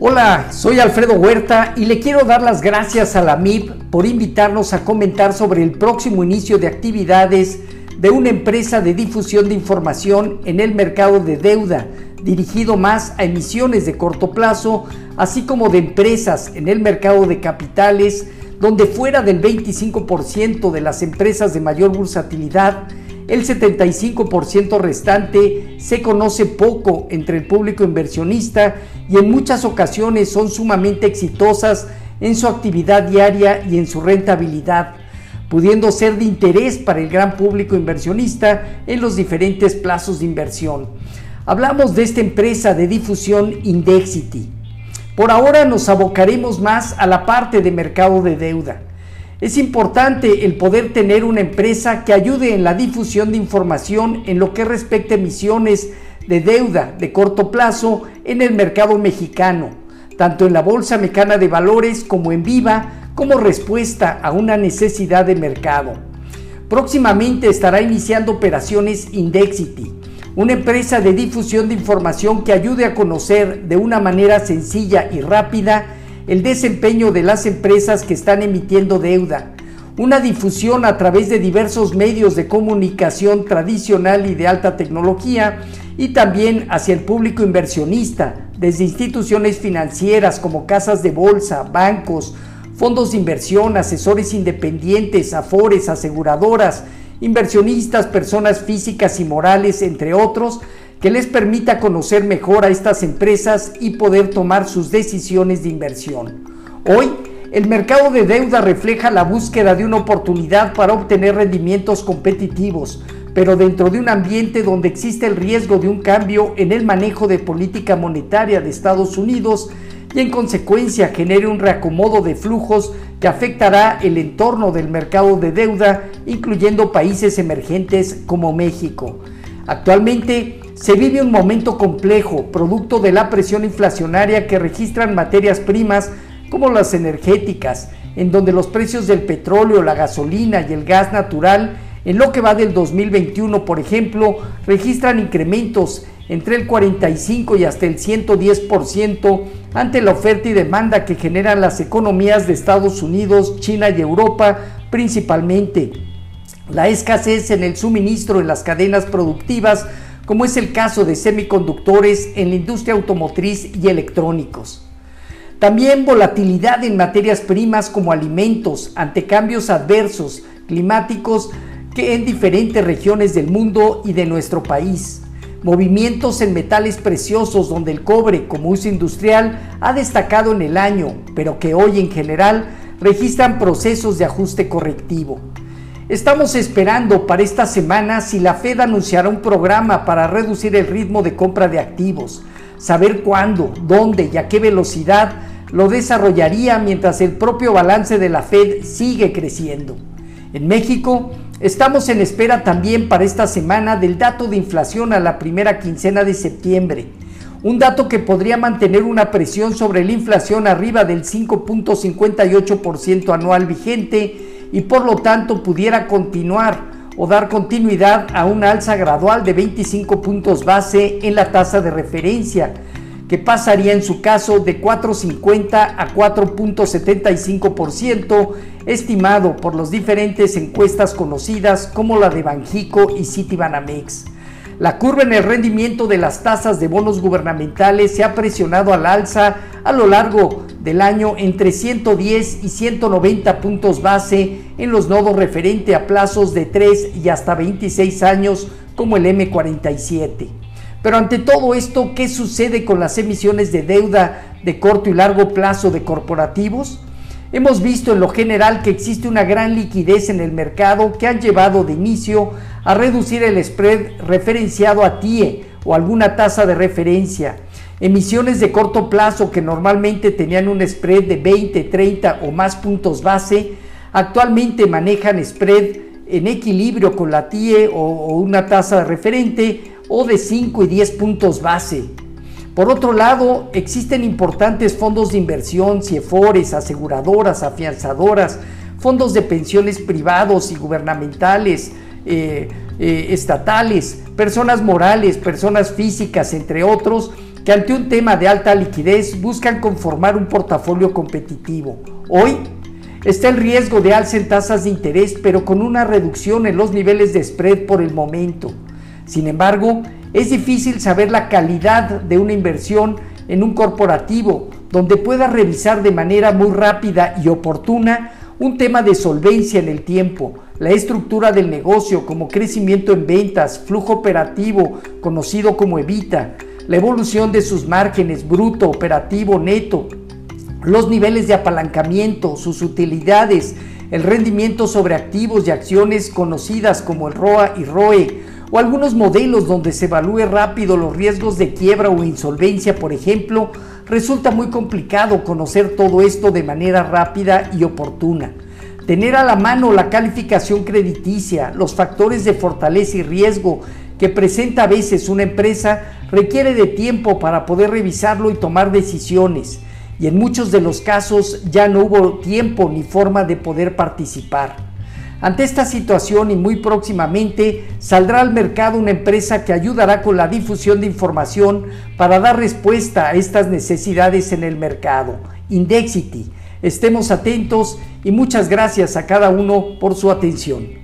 Hola, soy Alfredo Huerta y le quiero dar las gracias a la MIP por invitarnos a comentar sobre el próximo inicio de actividades de una empresa de difusión de información en el mercado de deuda, dirigido más a emisiones de corto plazo, así como de empresas en el mercado de capitales, donde fuera del 25% de las empresas de mayor bursatilidad, el 75% restante se conoce poco entre el público inversionista y en muchas ocasiones son sumamente exitosas en su actividad diaria y en su rentabilidad, pudiendo ser de interés para el gran público inversionista en los diferentes plazos de inversión. Hablamos de esta empresa de difusión Indexity. Por ahora nos abocaremos más a la parte de mercado de deuda. Es importante el poder tener una empresa que ayude en la difusión de información en lo que respecta a emisiones de deuda de corto plazo en el mercado mexicano, tanto en la Bolsa Mexicana de Valores como en Viva, como respuesta a una necesidad de mercado. Próximamente estará iniciando operaciones Indexity, una empresa de difusión de información que ayude a conocer de una manera sencilla y rápida el desempeño de las empresas que están emitiendo deuda, una difusión a través de diversos medios de comunicación tradicional y de alta tecnología y también hacia el público inversionista, desde instituciones financieras como casas de bolsa, bancos, fondos de inversión, asesores independientes, afores, aseguradoras, inversionistas, personas físicas y morales, entre otros, que les permita conocer mejor a estas empresas y poder tomar sus decisiones de inversión. Hoy, el mercado de deuda refleja la búsqueda de una oportunidad para obtener rendimientos competitivos, pero dentro de un ambiente donde existe el riesgo de un cambio en el manejo de política monetaria de Estados Unidos y en consecuencia genere un reacomodo de flujos que afectará el entorno del mercado de deuda, incluyendo países emergentes como México. Actualmente, se vive un momento complejo, producto de la presión inflacionaria que registran materias primas como las energéticas, en donde los precios del petróleo, la gasolina y el gas natural, en lo que va del 2021, por ejemplo, registran incrementos entre el 45 y hasta el 110% ante la oferta y demanda que generan las economías de Estados Unidos, China y Europa principalmente. La escasez en el suministro en las cadenas productivas como es el caso de semiconductores en la industria automotriz y electrónicos. También volatilidad en materias primas como alimentos ante cambios adversos climáticos que en diferentes regiones del mundo y de nuestro país. Movimientos en metales preciosos donde el cobre como uso industrial ha destacado en el año, pero que hoy en general registran procesos de ajuste correctivo. Estamos esperando para esta semana si la Fed anunciará un programa para reducir el ritmo de compra de activos, saber cuándo, dónde y a qué velocidad lo desarrollaría mientras el propio balance de la Fed sigue creciendo. En México, estamos en espera también para esta semana del dato de inflación a la primera quincena de septiembre, un dato que podría mantener una presión sobre la inflación arriba del 5.58% anual vigente y por lo tanto pudiera continuar o dar continuidad a una alza gradual de 25 puntos base en la tasa de referencia, que pasaría en su caso de 4.50 a 4.75%, estimado por las diferentes encuestas conocidas como la de Banjico y Citibanamex. La curva en el rendimiento de las tasas de bonos gubernamentales se ha presionado al alza a lo largo del año entre 110 y 190 puntos base en los nodos referente a plazos de 3 y hasta 26 años como el M47. Pero ante todo esto, ¿qué sucede con las emisiones de deuda de corto y largo plazo de corporativos? Hemos visto en lo general que existe una gran liquidez en el mercado que han llevado de inicio a reducir el spread referenciado a TIE o alguna tasa de referencia. Emisiones de corto plazo que normalmente tenían un spread de 20, 30 o más puntos base, actualmente manejan spread en equilibrio con la TIE o, una tasa referente o de 5 y 10 puntos base. Por otro lado, existen importantes fondos de inversión, CIEFORES, aseguradoras, afianzadoras, fondos de pensiones privados y gubernamentales, eh, eh, estatales, personas morales, personas físicas, entre otros, que ante un tema de alta liquidez buscan conformar un portafolio competitivo. Hoy está el riesgo de alza en tasas de interés, pero con una reducción en los niveles de spread por el momento. Sin embargo, es difícil saber la calidad de una inversión en un corporativo donde pueda revisar de manera muy rápida y oportuna un tema de solvencia en el tiempo, la estructura del negocio como crecimiento en ventas, flujo operativo conocido como evita, la evolución de sus márgenes bruto, operativo, neto, los niveles de apalancamiento, sus utilidades, el rendimiento sobre activos y acciones conocidas como el ROA y ROE, o algunos modelos donde se evalúe rápido los riesgos de quiebra o insolvencia, por ejemplo, resulta muy complicado conocer todo esto de manera rápida y oportuna. Tener a la mano la calificación crediticia, los factores de fortaleza y riesgo que presenta a veces una empresa requiere de tiempo para poder revisarlo y tomar decisiones. Y en muchos de los casos ya no hubo tiempo ni forma de poder participar. Ante esta situación y muy próximamente saldrá al mercado una empresa que ayudará con la difusión de información para dar respuesta a estas necesidades en el mercado. Indexity. Estemos atentos y muchas gracias a cada uno por su atención.